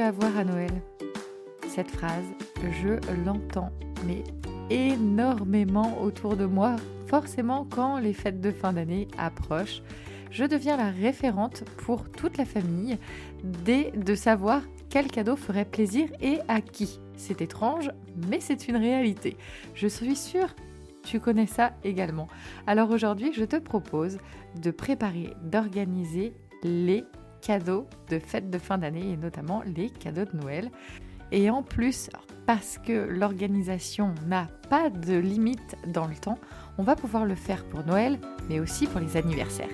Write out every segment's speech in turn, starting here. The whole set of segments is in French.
à voir à Noël Cette phrase, je l'entends, mais énormément autour de moi. Forcément, quand les fêtes de fin d'année approchent, je deviens la référente pour toute la famille dès de savoir quel cadeau ferait plaisir et à qui. C'est étrange, mais c'est une réalité. Je suis sûre tu connais ça également. Alors aujourd'hui, je te propose de préparer, d'organiser les cadeaux de fête de fin d'année et notamment les cadeaux de Noël. Et en plus, parce que l'organisation n'a pas de limite dans le temps, on va pouvoir le faire pour Noël, mais aussi pour les anniversaires.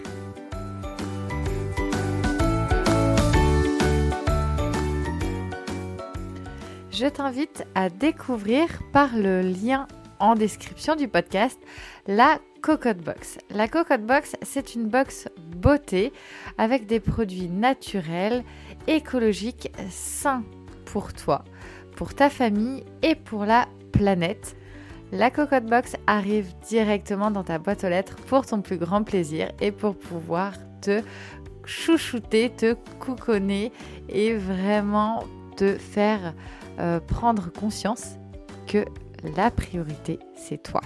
Je t'invite à découvrir par le lien description du podcast la Cocotte Box. La Cocotte Box, c'est une box beauté avec des produits naturels, écologiques, sains pour toi, pour ta famille et pour la planète. La Cocotte Box arrive directement dans ta boîte aux lettres pour ton plus grand plaisir et pour pouvoir te chouchouter, te couconner et vraiment te faire euh, prendre conscience que la priorité, c'est toi.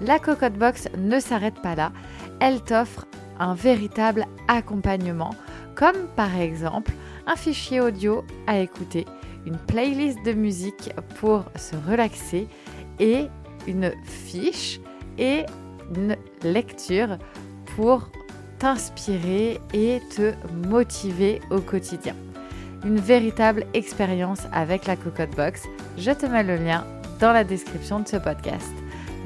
La Cocotte Box ne s'arrête pas là, elle t'offre un véritable accompagnement, comme par exemple un fichier audio à écouter, une playlist de musique pour se relaxer et une fiche et une lecture pour t'inspirer et te motiver au quotidien. Une véritable expérience avec la Cocotte Box. Je te mets le lien dans la description de ce podcast.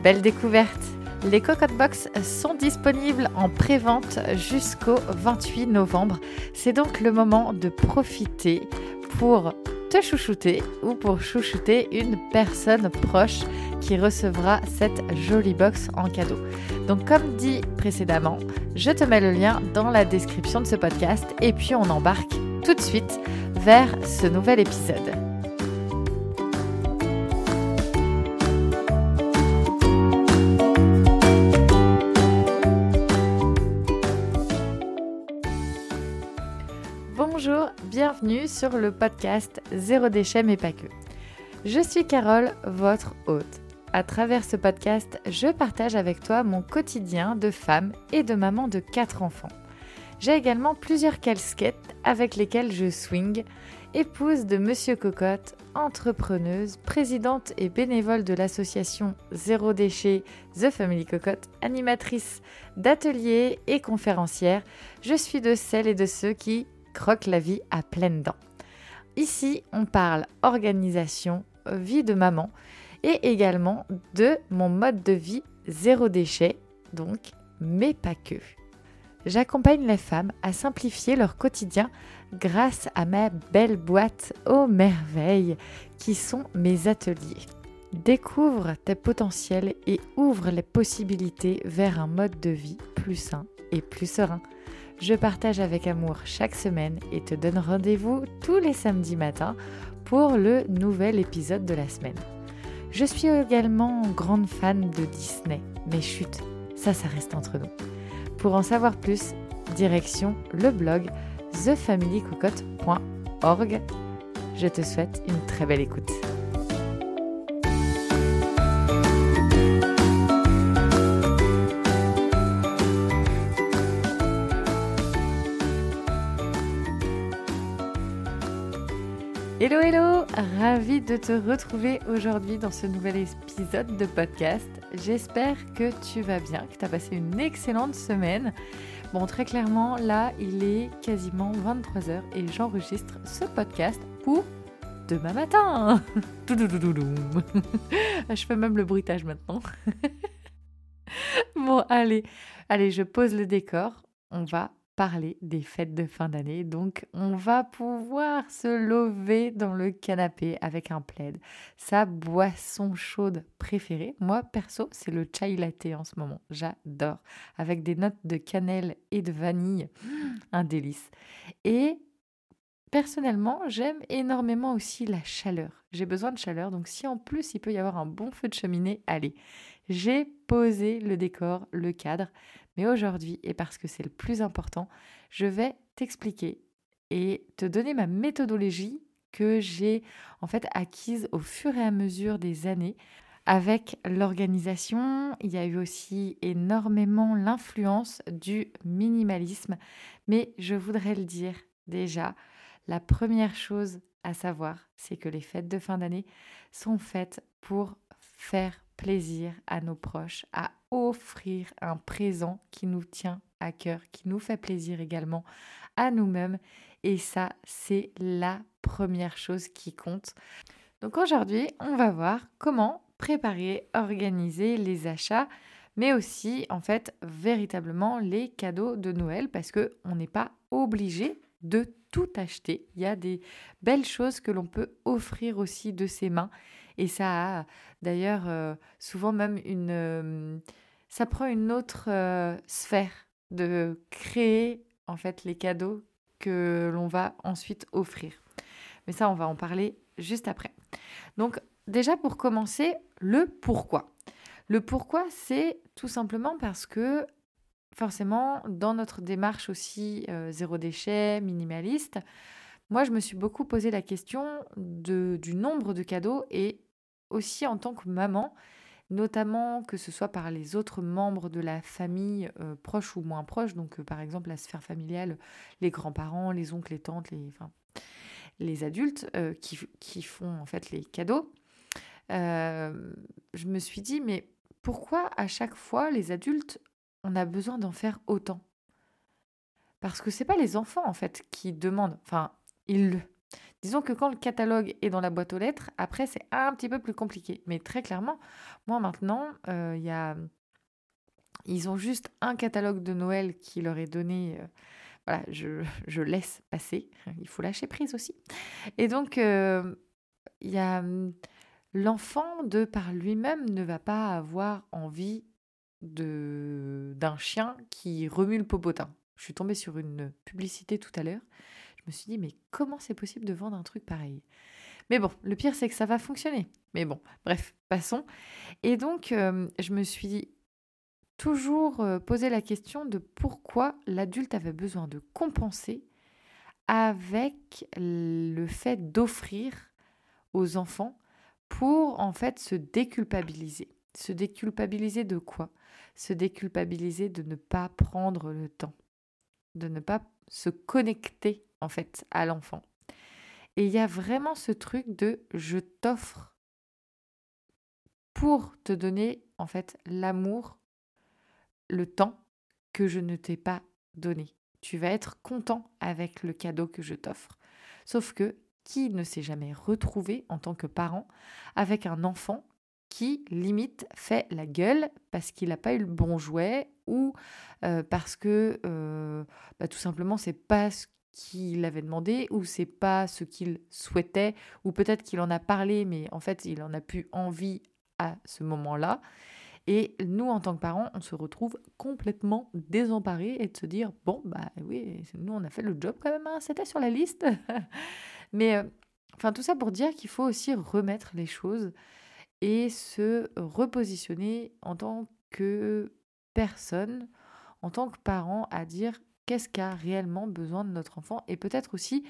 Belle découverte Les Cocotte Box sont disponibles en pré-vente jusqu'au 28 novembre. C'est donc le moment de profiter pour te chouchouter ou pour chouchouter une personne proche qui recevra cette jolie box en cadeau. Donc comme dit précédemment, je te mets le lien dans la description de ce podcast et puis on embarque tout de suite vers ce nouvel épisode. Bienvenue sur le podcast Zéro déchet mais pas que. Je suis Carole, votre hôte. À travers ce podcast, je partage avec toi mon quotidien de femme et de maman de quatre enfants. J'ai également plusieurs casquettes avec lesquelles je swing, épouse de Monsieur Cocotte, entrepreneuse, présidente et bénévole de l'association Zéro Déchet The Family Cocotte, animatrice d'ateliers et conférencière. Je suis de celles et de ceux qui croque la vie à pleines dents. Ici, on parle organisation, vie de maman et également de mon mode de vie zéro déchet, donc, mais pas que. J'accompagne les femmes à simplifier leur quotidien grâce à ma belle boîte aux merveilles qui sont mes ateliers. Découvre tes potentiels et ouvre les possibilités vers un mode de vie plus sain et plus serein. Je partage avec amour chaque semaine et te donne rendez-vous tous les samedis matins pour le nouvel épisode de la semaine. Je suis également grande fan de Disney, mais chut, ça, ça reste entre nous. Pour en savoir plus, direction le blog thefamilycocotte.org. Je te souhaite une très belle écoute. Hello hello, ravi de te retrouver aujourd'hui dans ce nouvel épisode de podcast. J'espère que tu vas bien, que tu as passé une excellente semaine. Bon, très clairement, là, il est quasiment 23h et j'enregistre ce podcast pour demain matin. Je fais même le bruitage maintenant. bon, allez, allez, je pose le décor. On va parler des fêtes de fin d'année. Donc, on va pouvoir se lever dans le canapé avec un plaid, sa boisson chaude préférée. Moi, perso, c'est le chai latte en ce moment. J'adore. Avec des notes de cannelle et de vanille. Un délice. Et Personnellement, j'aime énormément aussi la chaleur. J'ai besoin de chaleur, donc si en plus il peut y avoir un bon feu de cheminée, allez. J'ai posé le décor, le cadre, mais aujourd'hui, et parce que c'est le plus important, je vais t'expliquer et te donner ma méthodologie que j'ai en fait acquise au fur et à mesure des années. Avec l'organisation, il y a eu aussi énormément l'influence du minimalisme, mais je voudrais le dire déjà, la première chose à savoir, c'est que les fêtes de fin d'année sont faites pour faire plaisir à nos proches, à offrir un présent qui nous tient à cœur, qui nous fait plaisir également à nous-mêmes. Et ça, c'est la première chose qui compte. Donc aujourd'hui, on va voir comment préparer, organiser les achats, mais aussi en fait véritablement les cadeaux de Noël parce que on n'est pas obligé de tout acheter. Il y a des belles choses que l'on peut offrir aussi de ses mains et ça a d'ailleurs euh, souvent même une euh, ça prend une autre euh, sphère de créer en fait les cadeaux que l'on va ensuite offrir. Mais ça, on va en parler juste après. Donc déjà pour commencer, le pourquoi. Le pourquoi, c'est tout simplement parce que forcément, dans notre démarche aussi zéro déchet, minimaliste, moi, je me suis beaucoup posé la question de, du nombre de cadeaux et aussi en tant que maman, notamment que ce soit par les autres membres de la famille, euh, proches ou moins proches, donc euh, par exemple la sphère familiale, les grands-parents, les oncles, les tantes, les, adultes euh, qui, qui, font en fait les cadeaux. je me suis dit, mais pourquoi à chaque fois les adultes, on a besoin d'en faire autant? Parce que c'est pas les enfants en fait qui demandent, enfin, Disons que quand le catalogue est dans la boîte aux lettres, après c'est un petit peu plus compliqué. Mais très clairement, moi maintenant, euh, y a... ils ont juste un catalogue de Noël qui leur est donné. Euh, voilà, je, je, laisse passer. Il faut lâcher prise aussi. Et donc, euh, y a l'enfant de par lui-même ne va pas avoir envie de d'un chien qui remue le popotin. Je suis tombée sur une publicité tout à l'heure me suis dit, mais comment c'est possible de vendre un truc pareil? Mais bon, le pire, c'est que ça va fonctionner. Mais bon, bref, passons. Et donc, euh, je me suis toujours euh, posé la question de pourquoi l'adulte avait besoin de compenser avec le fait d'offrir aux enfants pour en fait se déculpabiliser. Se déculpabiliser de quoi? Se déculpabiliser de ne pas prendre le temps, de ne pas se connecter en fait à l'enfant. Et il y a vraiment ce truc de je t'offre pour te donner en fait l'amour, le temps que je ne t'ai pas donné. Tu vas être content avec le cadeau que je t'offre. Sauf que qui ne s'est jamais retrouvé en tant que parent avec un enfant qui limite fait la gueule parce qu'il n'a pas eu le bon jouet ou euh, parce que euh, bah, tout simplement c'est pas ce qu'il avait demandé ou c'est pas ce qu'il souhaitait ou peut-être qu'il en a parlé mais en fait il en a plus envie à ce moment-là. Et nous, en tant que parents, on se retrouve complètement désemparés et de se dire bon, bah oui, nous, on a fait le job quand même, hein, c'était sur la liste. Mais euh, tout ça pour dire qu'il faut aussi remettre les choses et se repositionner en tant que personne, en tant que parent, à dire qu'est-ce qu'a réellement besoin de notre enfant et peut-être aussi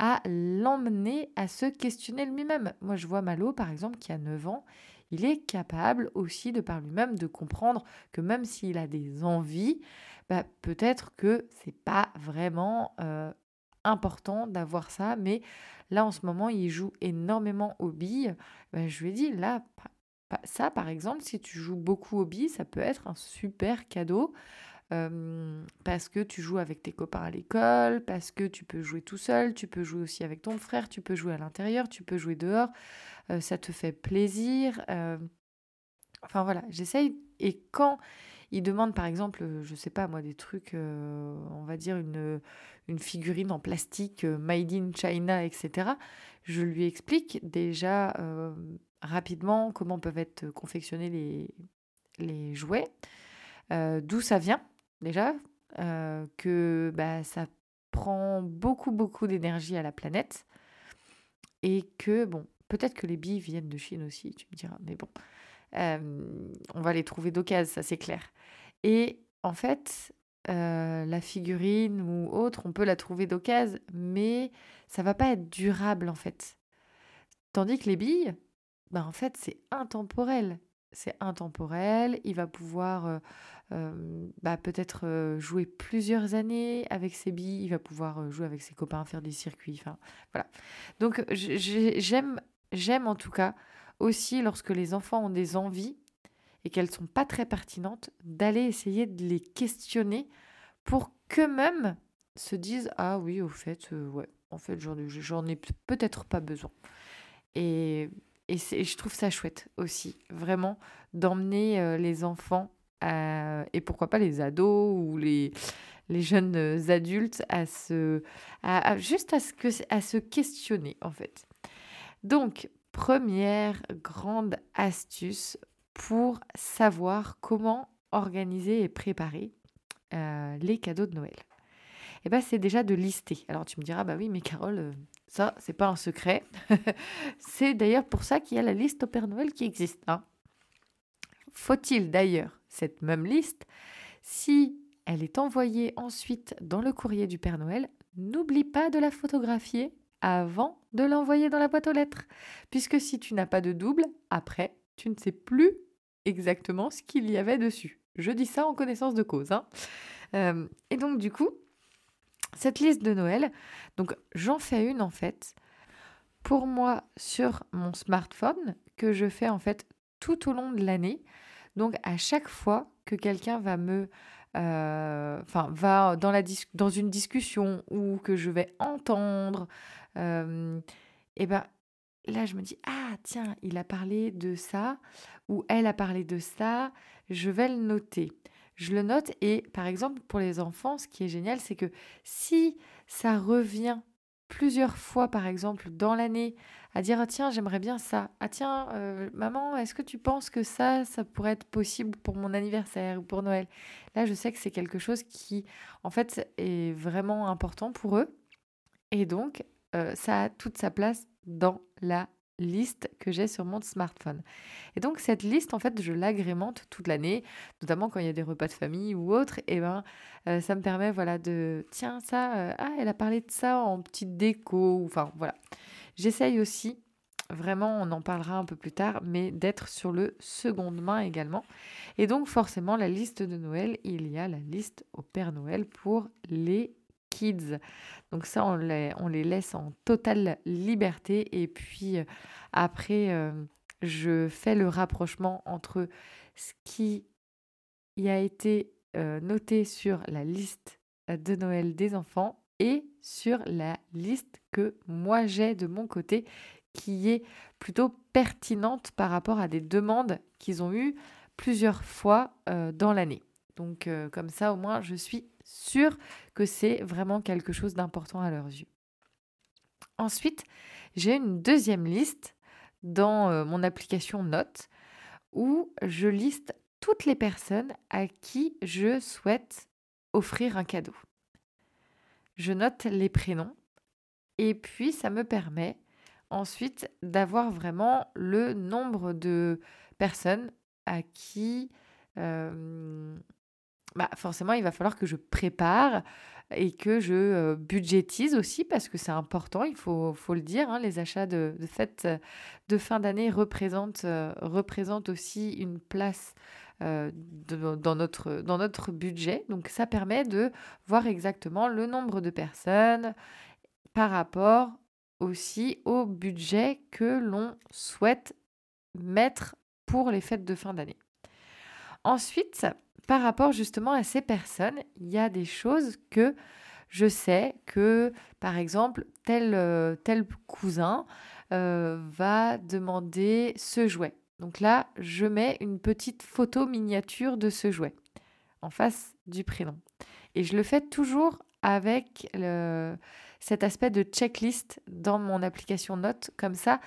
à l'emmener à se questionner lui-même. Moi, je vois Malo, par exemple, qui a 9 ans, il est capable aussi de par lui-même de comprendre que même s'il a des envies, bah, peut-être que c'est pas vraiment euh, important d'avoir ça, mais là en ce moment il joue énormément aux billes. Bah, je lui ai dit là, ça par exemple, si tu joues beaucoup aux billes, ça peut être un super cadeau parce que tu joues avec tes copains à l'école, parce que tu peux jouer tout seul, tu peux jouer aussi avec ton frère, tu peux jouer à l'intérieur, tu peux jouer dehors, ça te fait plaisir. Enfin voilà, j'essaye. Et quand il demande par exemple, je sais pas moi, des trucs, on va dire une, une figurine en plastique made in China, etc., je lui explique déjà rapidement comment peuvent être confectionnés les, les jouets, d'où ça vient déjà, euh, que bah, ça prend beaucoup, beaucoup d'énergie à la planète. Et que, bon, peut-être que les billes viennent de Chine aussi, tu me diras, mais bon, euh, on va les trouver d'occasion, ça c'est clair. Et en fait, la figurine ou autre, on peut la trouver d'occasion, mais ça va pas être durable en fait. Tandis que les billes, bah, en fait, c'est intemporel. C'est intemporel, il va pouvoir bah, peut-être jouer plusieurs années avec ses billes, il va pouvoir jouer avec ses copains, faire des circuits, enfin voilà. Donc j'aime, en tout cas aussi lorsque les enfants ont des envies et qu'elles sont pas très pertinentes, d'aller essayer de les questionner pour qu'eux-mêmes se disent ah oui au fait ouais en fait j'en ai peut-être pas besoin et et, je trouve ça chouette aussi, vraiment, d'emmener les enfants et pourquoi pas les ados ou les, les jeunes adultes à se, à, juste à, ce que, à se questionner en fait. Donc, première grande astuce pour savoir comment organiser et préparer les cadeaux de Noël. Eh ben, c'est déjà de lister. Alors tu me diras, bah oui, mais Carole, ça, c'est pas un secret. c'est d'ailleurs pour ça qu'il y a la liste au Père Noël qui existe. Hein. Faut-il d'ailleurs cette même liste, si elle est envoyée ensuite dans le courrier du Père Noël, n'oublie pas de la photographier avant de l'envoyer dans la boîte aux lettres. Puisque si tu n'as pas de double, après, tu ne sais plus exactement ce qu'il y avait dessus. Je dis ça en connaissance de cause. Hein. Euh, et donc du coup, cette liste de Noël, donc j'en fais une en fait pour moi sur mon smartphone que je fais en fait tout au long de l'année. Donc à chaque fois que quelqu'un va me euh, enfin dans une discussion ou que je vais entendre euh, et ben là je me dis ah tiens, il a parlé de ça ou elle a parlé de ça, je vais le noter je le note. Et par exemple, pour les enfants, ce qui est génial, c'est que si ça revient plusieurs fois, par exemple, dans l'année, à dire ah, tiens, j'aimerais bien ça. Ah tiens, euh, maman, est-ce que tu penses que ça, ça pourrait être possible pour mon anniversaire ou pour Noël? Là, je sais que c'est quelque chose qui, en fait, est vraiment important pour eux. Et donc, euh, ça a toute sa place dans la liste que j'ai sur mon smartphone. Et donc cette liste, en fait, je l'agrémente toute l'année, notamment quand il y a des repas de famille ou autre. Et ben, euh, ça me permet, voilà, de tiens ça, euh, ah, elle a parlé de ça en petite déco. Enfin voilà. J'essaye aussi, vraiment, on en parlera un peu plus tard, mais d'être sur le seconde main également. Et donc forcément, la liste de Noël, il y a la liste au Père Noël pour les kids. Donc ça, on les, laisse en totale liberté. Et puis euh, après, euh, je fais le rapprochement entre ce qui y a été euh, noté sur la liste de Noël des enfants et sur la liste que moi j'ai de mon côté qui est plutôt pertinente par rapport à des demandes qu'ils ont eues plusieurs fois dans l'année. Donc comme ça au moins je suis sûr que c'est vraiment quelque chose d'important à leurs yeux. Ensuite, j'ai une deuxième liste dans euh, mon application Notes où je liste toutes les personnes à qui je souhaite offrir un cadeau. Je note les prénoms et puis ça me permet ensuite d'avoir vraiment le nombre de personnes à qui euh, bah, forcément, il va falloir que je prépare et que je euh, budgétise aussi parce que c'est important, il faut, le dire. Hein, les achats de, de fête euh, de fin d'année représentent, euh, aussi une place notre, dans notre budget. Donc ça permet de voir exactement le nombre de personnes par rapport aussi au budget que l'on souhaite mettre pour les fêtes de fin d'année. Ensuite, par rapport justement à ces personnes, il y a des choses que je sais que, par exemple, tel, euh, tel cousin euh, va demander ce jouet. Donc là, je mets une petite photo miniature de ce jouet en face du prénom. Et je le fais toujours avec cet aspect de checklist dans mon application Notes. Comme ça,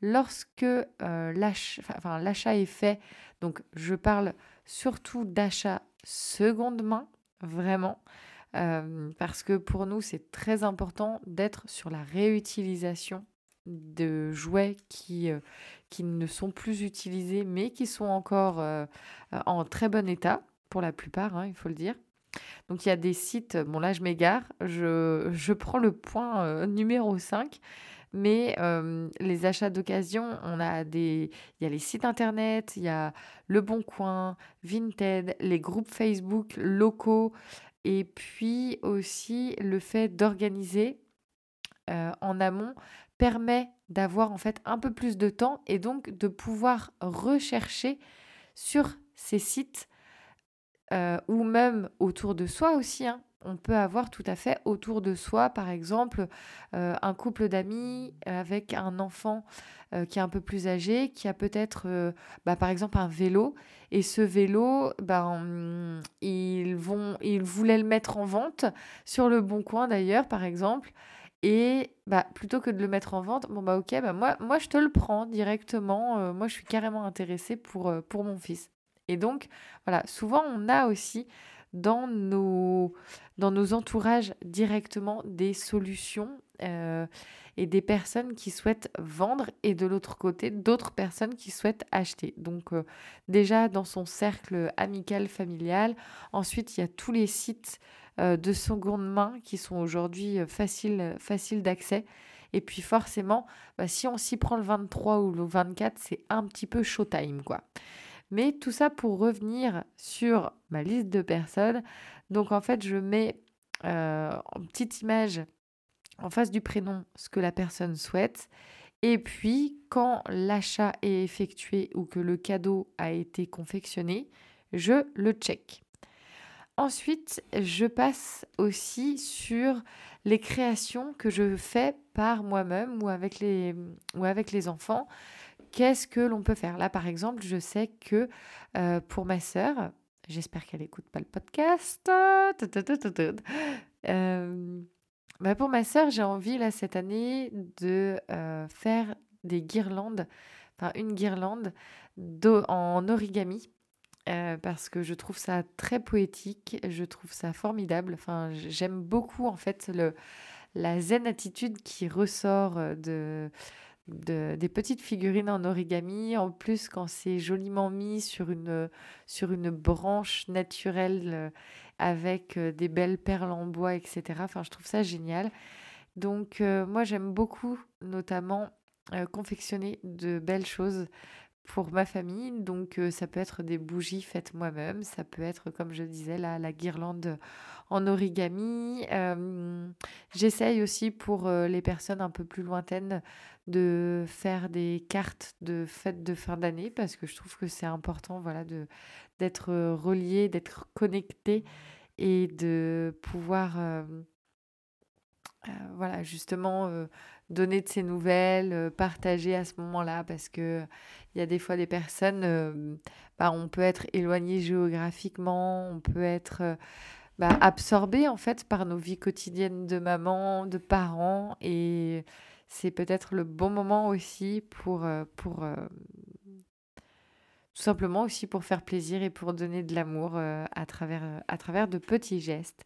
lorsque euh, l'achat est fait, donc je parle surtout d'achat seconde main, vraiment. Euh, parce que pour nous, c'est très important d'être sur la réutilisation de jouets qui, euh, qui ne sont plus utilisés, mais qui sont encore euh, en très bon état, pour la plupart, hein, il faut le dire. Donc il y a des sites, bon là je m'égare, je, je prends le point numéro 5, mais les achats d'occasion, il y a les sites internet, il y a Le Bon Coin, Vinted, les groupes Facebook locaux, et puis aussi le fait d'organiser en amont permet d'avoir en fait un peu plus de temps et donc de pouvoir rechercher sur ces sites ou même autour de soi aussi. Hein. On peut avoir tout à fait autour de soi, par exemple, euh, un couple d'amis avec un enfant euh, qui est un peu plus âgé, qui a peut-être, bah, par exemple, un vélo. Et ce vélo, ben, ils, vont, ils voulaient le mettre en vente sur le Bon Coin d'ailleurs, par exemple. Et bah, plutôt que de le mettre en vente, bon bah ok, bah moi, moi je te le prends directement. moi je suis carrément intéressée pour, pour mon fils. Et donc, voilà, souvent on a aussi dans nos, dans nos entourages directement des solutions euh, et des personnes qui souhaitent vendre et de l'autre côté d'autres personnes qui souhaitent acheter. Donc euh, déjà dans son cercle amical, familial. Ensuite, il y a tous les sites euh, de seconde main qui sont aujourd'hui faciles facile d'accès. Et puis forcément, bah, si on s'y prend le 23 ou le 24, c'est un petit peu showtime quoi. Mais tout ça pour revenir sur ma liste de personnes. Donc en fait, je mets euh, en petite image en face du prénom ce que la personne souhaite. Et puis, quand l'achat est effectué ou que le cadeau a été confectionné, je le check. Ensuite, je passe aussi sur les créations que je fais par moi-même ou avec les, ou avec les enfants qu'est-ce que l'on peut faire Là, par exemple, je sais que euh, pour ma sœur, j'espère qu'elle n'écoute pas le podcast. Euh, bah, pour ma sœur, j'ai envie là cette année de euh, faire des guirlandes, enfin une guirlande en origami. parce que je trouve ça très poétique, je trouve ça formidable. Enfin, j'aime beaucoup en fait le, la zen attitude qui ressort de, des petites figurines en origami. En plus, quand c'est joliment mis sur une, sur branche naturelle euh, avec euh, des belles perles en bois, etc. Enfin, je trouve ça génial. Donc, euh, moi, j'aime beaucoup, notamment, confectionner de belles choses pour ma famille. Donc ça peut être des bougies faites moi-même, ça peut être, comme je disais, la, la guirlande en origami. Euh, j'essaye aussi pour euh, les personnes un peu plus lointaines de faire des cartes de fêtes de fin d'année parce que je trouve que c'est important voilà, d'être relié, d'être connecté et de pouvoir... voilà, justement donner de ses nouvelles, euh, partager à ce moment-là, parce que il y a des fois des personnes, euh, bah, on peut être éloigné géographiquement, on peut être euh, bah, absorbé en fait par nos vies quotidiennes de maman, de parents, et c'est peut-être le bon moment aussi pour, pour tout simplement aussi pour faire plaisir et pour donner de l'amour à, travers, à travers de petits gestes.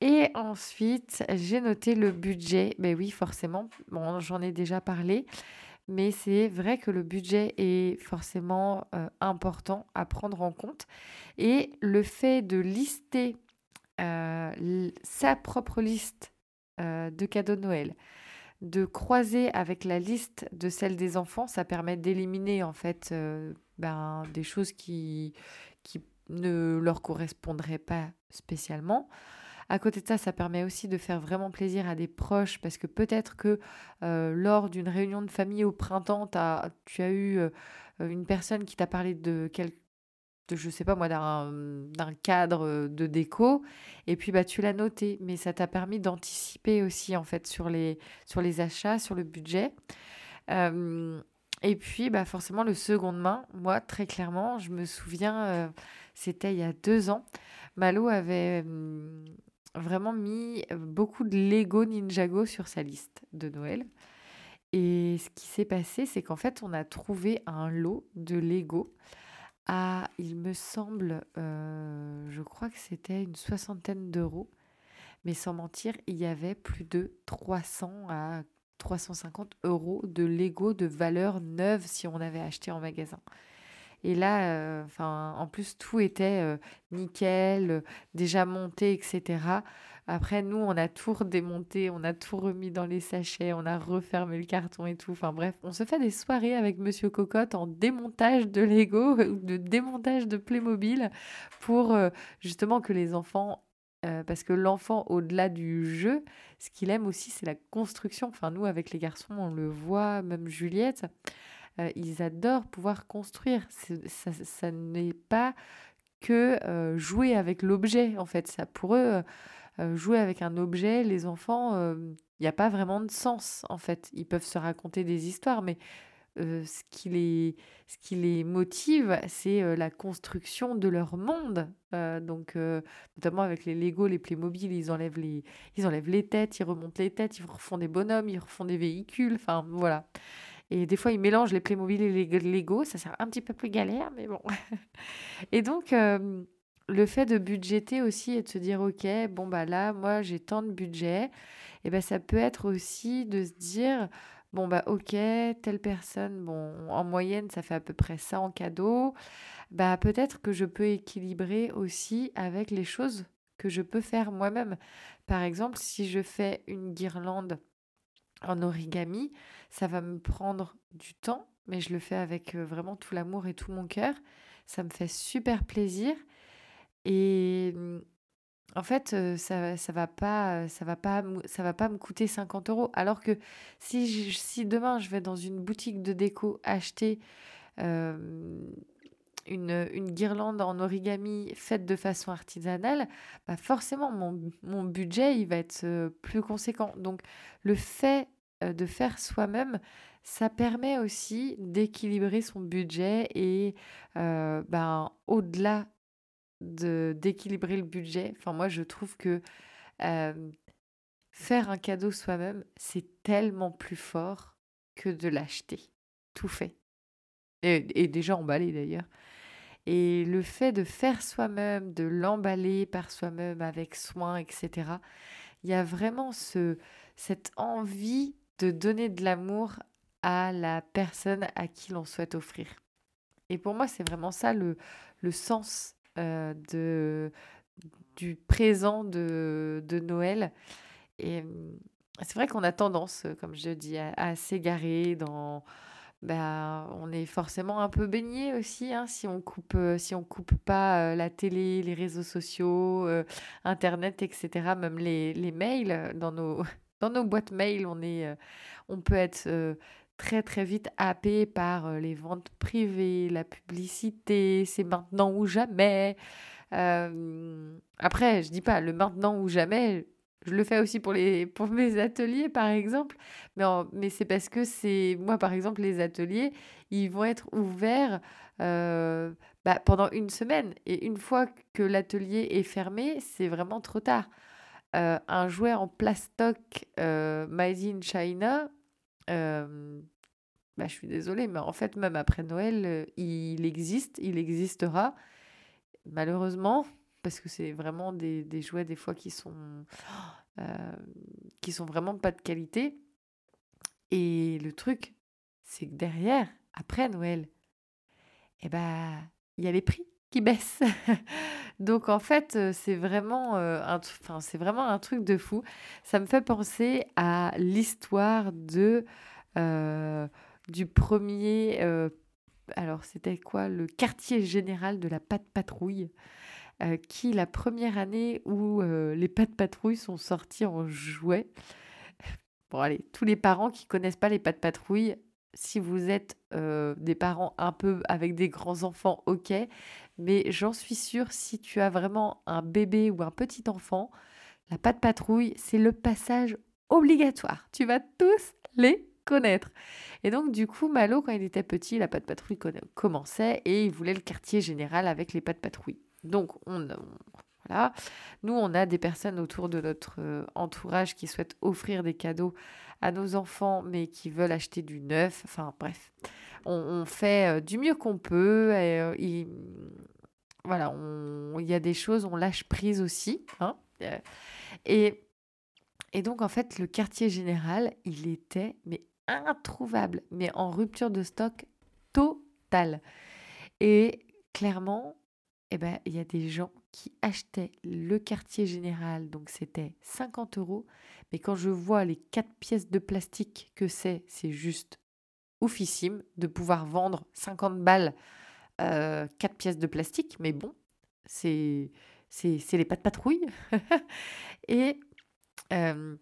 Et ensuite, j'ai noté le budget. Ben oui, forcément, bon, j'en ai déjà parlé, mais c'est vrai que le budget est forcément euh, important à prendre en compte. Et le fait de lister euh, sa propre liste euh, de cadeaux de Noël, de croiser avec la liste de celle des enfants, ça permet d'éliminer en fait ben, des choses qui, qui ne leur correspondraient pas spécialement. À côté de ça, ça permet aussi de faire vraiment plaisir à des proches parce que peut-être que euh, lors d'une réunion de famille au printemps, as, tu as eu euh, une personne qui t'a parlé de quelque de, je sais pas moi, d'un cadre de déco, et puis bah, tu l'as noté, mais ça t'a permis d'anticiper aussi en fait sur les, sur les achats, sur le budget. et puis bah, forcément le seconde main, moi très clairement, je me souviens, euh, c'était il y a deux ans, Malo avait vraiment mis beaucoup de Lego Ninjago sur sa liste de Noël. Et ce qui s'est passé, c'est qu'en fait, on a trouvé un lot de Lego à, il me semble, je crois que c'était une soixantaine d'euros. Mais sans mentir, il y avait plus de 300 à 350 euros de Lego de valeur neuve si on avait acheté en magasin. Et là, enfin, en plus, tout était nickel, déjà monté, etc. Après, nous, on a tout redémonté, on a tout remis dans les sachets, on a refermé le carton et tout. Enfin bref, on se fait des soirées avec Monsieur Cocotte en démontage de Lego de démontage de Playmobil pour justement que les enfants parce que l'enfant, au-delà du jeu, ce qu'il aime aussi, c'est la construction. Enfin, nous, avec les garçons, on le voit, même Juliette, ils adorent pouvoir construire. Ça, ça n'est pas que jouer avec l'objet, en fait. Ça, pour eux, jouer avec un objet, les enfants, il n'y a pas vraiment de sens, en fait. Ils peuvent se raconter des histoires, mais ce, qui les, ce qui les motive, c'est la construction de leur monde. donc, notamment avec les Lego, les Playmobil, ils enlèvent les, ils enlèvent les têtes, ils remontent les têtes, ils refont des bonhommes, ils refont des véhicules. Enfin, voilà. Et des fois, ils mélangent les Playmobil et les Lego. Ça sert un petit peu plus galère, mais bon. et donc, le fait de budgéter aussi et de se dire, OK, bon, bah là, moi, j'ai tant de budget. Et ben ça peut être aussi de se dire, bon, bah, OK, telle personne, bon, en moyenne, ça fait à peu près ça en cadeau. Bah, peut-être que je peux équilibrer aussi avec les choses que je peux faire moi-même. Par exemple, si je fais une guirlande en origami, ça va me prendre du temps, mais je le fais avec vraiment tout l'amour et tout mon cœur. Ça me fait super plaisir. Et mmh, en fait, ça, ça va pas, ça va pas, ça va pas me coûter 50 euros. Alors que si, si demain je vais dans une boutique de déco acheter une, une, guirlande en origami faite de façon artisanale, bah forcément mon, mon budget il va être plus conséquent. Donc le fait de faire soi-même, ça permet aussi d'équilibrer son budget et ben, au-delà de d'équilibrer le budget. Enfin, moi, je trouve que faire un cadeau soi-même, c'est tellement plus fort que de l'acheter, tout fait. Et, déjà emballé d'ailleurs. Et le fait de faire soi-même, de l'emballer par soi-même avec soin, etc., il y a vraiment ce, cette envie de donner de l'amour à la personne à qui l'on souhaite offrir. Et pour moi, c'est vraiment ça le, le sens de, du présent de, de Noël. Et mmh, c'est vrai qu'on a tendance, comme je dis, à, s'égarer dans... Bah, on est forcément un peu baigné aussi hein, si on coupe si on coupe pas euh, la télé, les réseaux sociaux, euh, internet, etc. Même les, les mails dans nos dans nos boîtes mail, on est on peut être très très vite happé par euh, les ventes privées, la publicité, c'est maintenant ou jamais. Euh, après, je dis pas le maintenant ou jamais, je le fais aussi pour, les, pour mes ateliers, par exemple. Mais, mais c'est parce que c'est. Moi, par exemple, les ateliers, ils vont être ouverts euh, bah, pendant une semaine. Et une fois que l'atelier est fermé, c'est vraiment trop tard. un jouet en plastoc Made in China, bah, je suis désolée, mais en fait, même après Noël, il existe, il existera. Malheureusement, parce que c'est vraiment des, des, jouets des fois qui sont, qui sont vraiment pas de qualité. Et le truc, c'est que derrière, après Noël, eh ben, il y a les prix qui baissent. Donc en fait, c'est vraiment, un, c'est vraiment un truc de fou. Ça me fait penser à l'histoire de du premier. alors c'était quoi? Le quartier général de la pâte patrouille. qui la première année où les pâtes patrouilles sont sorties en jouet. Bon allez, tous les parents qui connaissent pas les pâtes patrouilles, si vous êtes des parents un peu avec des grands enfants, ok. Mais j'en suis sûre, si tu as vraiment un bébé ou un petit enfant, la pâte patrouille, c'est le passage obligatoire. Tu vas tous les connaître. Et donc, du coup, Malo, quand il était petit, la pâte patrouille commençait et il voulait le quartier général avec les pâtes patrouilles. Donc, on, voilà. Nous, on a des personnes autour de notre entourage qui souhaitent offrir des cadeaux à nos enfants, mais qui veulent acheter du neuf. Enfin, bref, on, fait du mieux qu'on peut. Et, voilà, il y a des choses, on lâche prise aussi. Hein et, et donc, en fait, le quartier général, il était mais introuvable, mais en rupture de stock totale. Et clairement, eh ben, il y a des gens qui achetaient le quartier général, donc c'était 50 euros. Mais quand je vois les quatre pièces de plastique que c'est, c'est juste oufissime de pouvoir vendre 50 balles euh, quatre pièces de plastique. Mais bon, c'est c'est les pas de patrouille. et euh,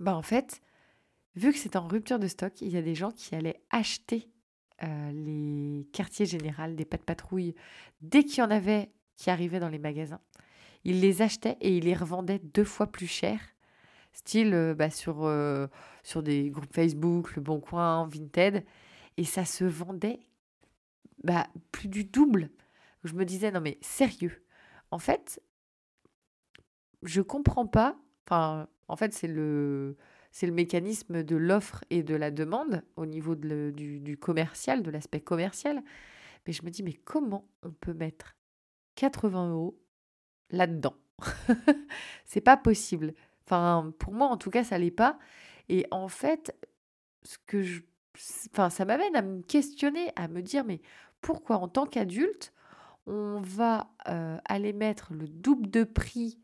bah en fait, vu que c'est en rupture de stock, il y a des gens qui allaient acheter euh, les quartiers généraux des pas de patrouille dès qu'il y en avait qui arrivaient dans les magasins. Ils les achetaient et ils les revendaient deux fois plus cher. Style euh, bah, sur, euh, sur des groupes Facebook, Le Bon Coin, Vinted. Et ça se vendait bah, plus du double. Je me disais, non mais sérieux? En fait, je comprends pas. Enfin, en fait, c'est le c'est le mécanisme de l'offre et de la demande au niveau du, commercial, de l'aspect commercial. Mais je me dis, mais comment on peut mettre 80 euros là-dedans C'est pas possible. Enfin, pour moi, en tout cas, ça l'est pas. Et en fait, ce que je, enfin, ça m'amène à me questionner, à me dire, mais pourquoi en tant qu'adulte, on va euh, aller mettre le double de prix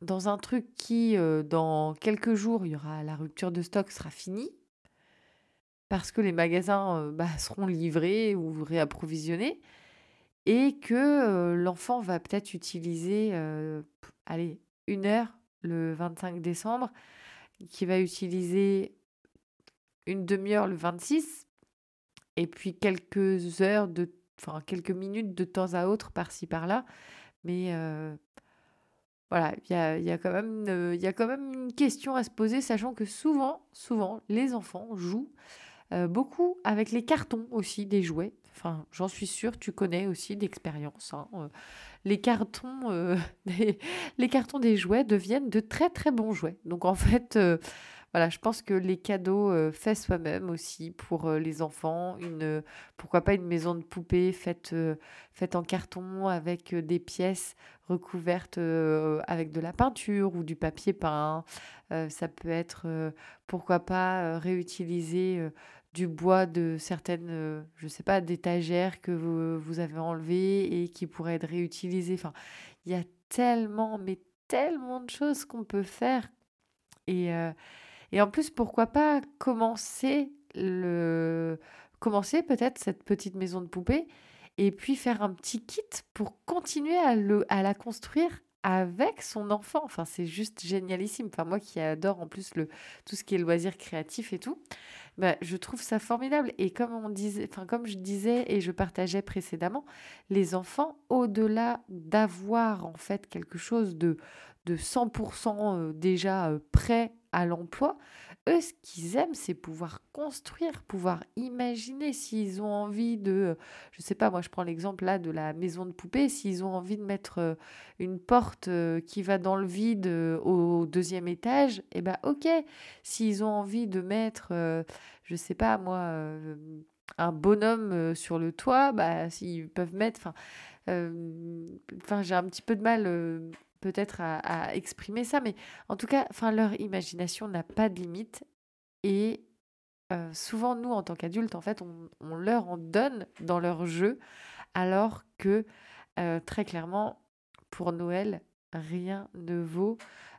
dans un truc qui, euh, dans quelques jours, il y la rupture de stock sera finie, parce que les magasins euh, bah, seront livrés ou réapprovisionnés, et que l'enfant va peut-être utiliser, une heure le 25 décembre, qui va utiliser une demi-heure le 26, et puis quelques minutes de temps à autre par-ci par-là, mais voilà, il y a, quand même, une question à se poser, sachant que souvent, souvent, les enfants jouent beaucoup avec les cartons aussi des jouets. Enfin, j'en suis sûre, tu connais aussi d'expérience. Hein, euh. les cartons, des, les cartons des jouets deviennent de très très bons jouets. Donc en fait, voilà, je pense que les cadeaux euh, faits soi-même aussi pour euh, les enfants, une, pourquoi pas une maison de poupée faite, euh, faite en carton avec des pièces recouvertes avec de la peinture ou du papier peint. ça peut être, pourquoi pas, réutiliser du bois de certaines, je sais pas, d'étagères que vous, vous avez enlevées et qui pourraient être réutilisées. Enfin, il y a tellement, mais tellement de choses qu'on peut faire. Et, et en plus, pourquoi pas commencer le commencer peut-être cette petite maison de poupée et puis faire un petit kit pour continuer à, le, à la construire avec son enfant. Enfin, c'est juste génialissime. Enfin, moi qui adore en plus le, tout ce qui est loisir créatif et tout, bah, je trouve ça formidable. Et comme on disait, enfin, comme je disais et je partageais précédemment, les enfants, au-delà d'avoir en fait quelque chose de, de 100% euh, déjà euh, prêt à l'emploi, eux, ce qu'ils aiment, c'est pouvoir construire, pouvoir imaginer s'ils ont envie de, je sais pas, moi je prends l'exemple là de la maison de poupée, s'ils ont envie de mettre euh, une porte qui va dans le vide au deuxième étage, eh ben ok. S'ils ont envie de mettre, je sais pas moi, un bonhomme sur le toit, bah s'ils peuvent mettre, enfin j'ai un petit peu de mal peut-être à, exprimer ça, mais en tout cas, enfin, leur imagination n'a pas de limite. Et euh, souvent, nous, en tant qu'adultes, en fait, on, leur en donne dans leur jeu, alors que euh, très clairement, pour Noël, rien ne vaut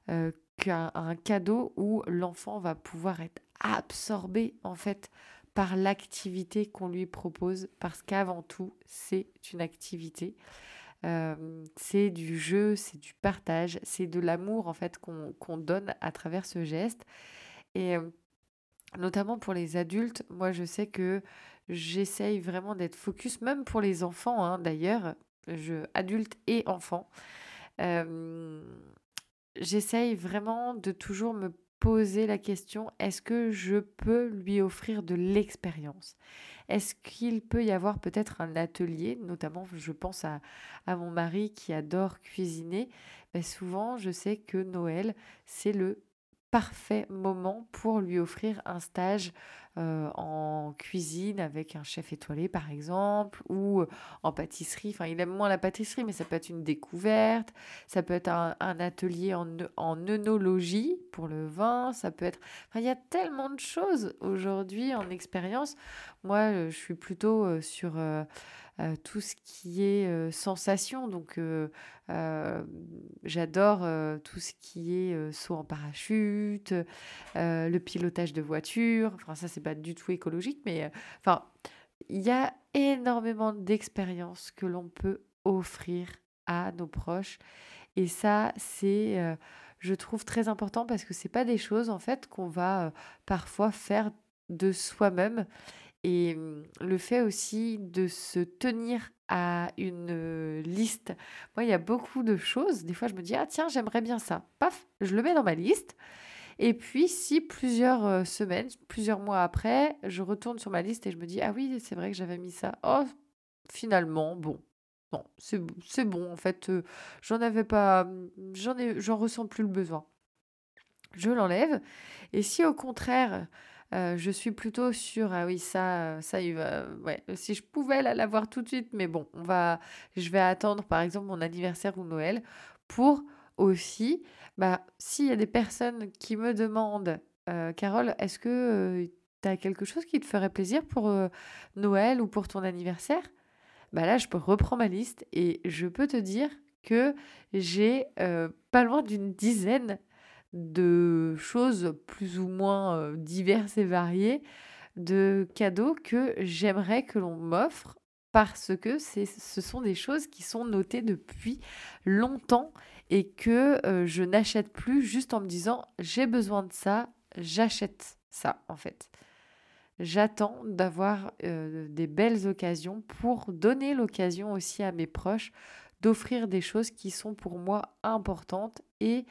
euh, qu'un cadeau où l'enfant va pouvoir être absorbé, en fait, par l'activité qu'on lui propose, parce qu'avant tout, c'est une activité. C'est du jeu, c'est du partage, c'est de l'amour en fait qu'on donne à travers ce geste. Et notamment pour les adultes, moi je sais que j'essaye vraiment d'être focus, même pour les enfants hein, d'ailleurs, je, adultes et enfants. Euh, j'essaye vraiment de toujours me poser la question, est-ce que je peux lui offrir de l'expérience? Est-ce qu'il peut y avoir peut-être un atelier, notamment je pense à, mon mari qui adore cuisiner, ben, souvent je sais que Noël, c'est le parfait moment pour lui offrir un stage euh, en cuisine avec un chef étoilé par exemple ou euh, en pâtisserie. Enfin, il aime moins la pâtisserie, mais ça peut être une découverte. Ça peut être un, atelier en, en œnologie pour le vin. Ça peut être. Enfin, il y a tellement de choses aujourd'hui en expérience. Moi, je suis plutôt sur euh, tout ce qui est euh, sensation. Donc, euh, j'adore tout ce qui est saut en parachute, le pilotage de voiture. Enfin, ça, c'est pas du tout écologique, mais enfin, il y a énormément d'expériences que l'on peut offrir à nos proches. Et ça, c'est, je trouve, très important parce que c'est pas des choses, en fait, qu'on va parfois faire de soi-même. Et mmh, le fait aussi de se tenir à une liste. Moi, il y a beaucoup de choses. Des fois, je me dis, ah tiens, j'aimerais bien ça. Paf, je le mets dans ma liste. Et puis, si plusieurs semaines, plusieurs mois après, je retourne sur ma liste et je me dis, ah oui, c'est vrai que j'avais mis ça. Oh, finalement, bon. C'est bon. En fait, j'en avais pas. J'en j'en ressens plus le besoin. Je l'enlève. Et si au contraire, euh, je suis plutôt sur ah oui ça ça il va ouais si je pouvais l'avoir tout de suite mais bon on va je vais attendre par exemple mon anniversaire ou Noël pour aussi bah s'il y a des personnes qui me demandent euh, Carole est-ce que tu as quelque chose qui te ferait plaisir pour Noël ou pour ton anniversaire? Bah là je peux reprendre ma liste et je peux te dire que j'ai pas loin d'une dizaine de choses plus ou moins diverses et variées, de cadeaux que j'aimerais que l'on m'offre parce que ce sont des choses qui sont notées depuis longtemps et que je n'achète plus juste en me disant j'ai besoin de ça, j'achète ça en fait. J'attends d'avoir des belles occasions pour donner l'occasion aussi à mes proches d'offrir des choses qui sont pour moi importantes et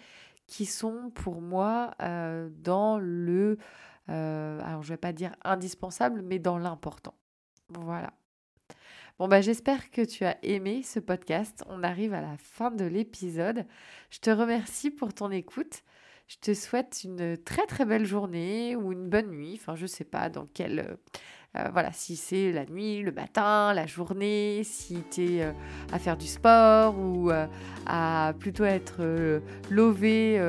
qui sont pour moi euh, dans le, euh, alors je vais pas dire indispensable, mais dans l'important. Voilà. Bah, j'espère que tu as aimé ce podcast. On arrive à la fin de l'épisode. Je te remercie pour ton écoute. Je te souhaite une très très belle journée ou une bonne nuit. Enfin, je sais pas dans quelle euh, voilà, si c'est la nuit, le matin, la journée, si tu es euh, à faire du sport ou euh, à plutôt être lové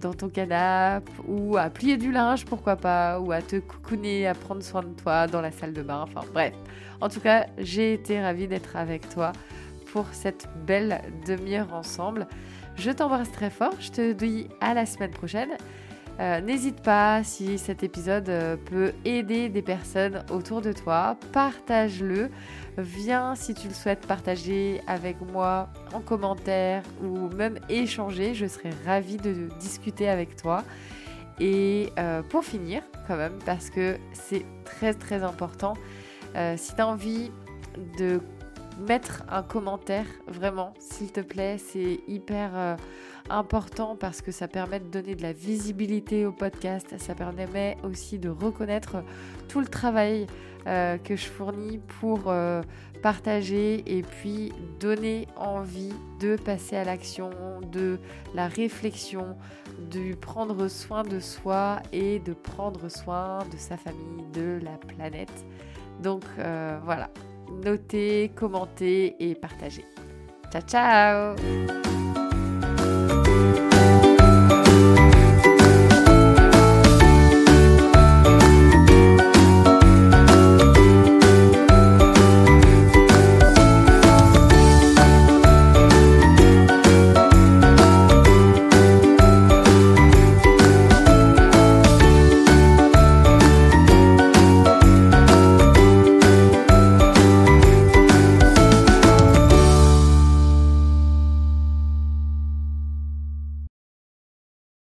dans ton canapé ou à plier du linge, pourquoi pas, ou à te coucouner, à prendre soin de toi dans la salle de bain. Enfin bref, en tout cas, j'ai été ravie d'être avec toi pour cette belle demi-heure ensemble. Je t'embrasse très fort, je te dis à la semaine prochaine. Euh, n'hésite pas, si cet épisode euh, peut aider des personnes autour de toi, partage-le. Viens, si tu le souhaites, partager avec moi en commentaire ou même échanger. Je serai ravie de discuter avec toi. Et euh, pour finir, quand même, parce que c'est très très important, si tu as envie de mettre un commentaire, vraiment, s'il te plaît, c'est hyper important parce que ça permet de donner de la visibilité au podcast, ça permet aussi de reconnaître tout le travail euh, que je fournis pour euh, partager et puis donner envie de passer à l'action, de la réflexion, de prendre soin de soi et de prendre soin de sa famille, de la planète. Donc euh, voilà, notez, commentez et partagez. Ciao ciao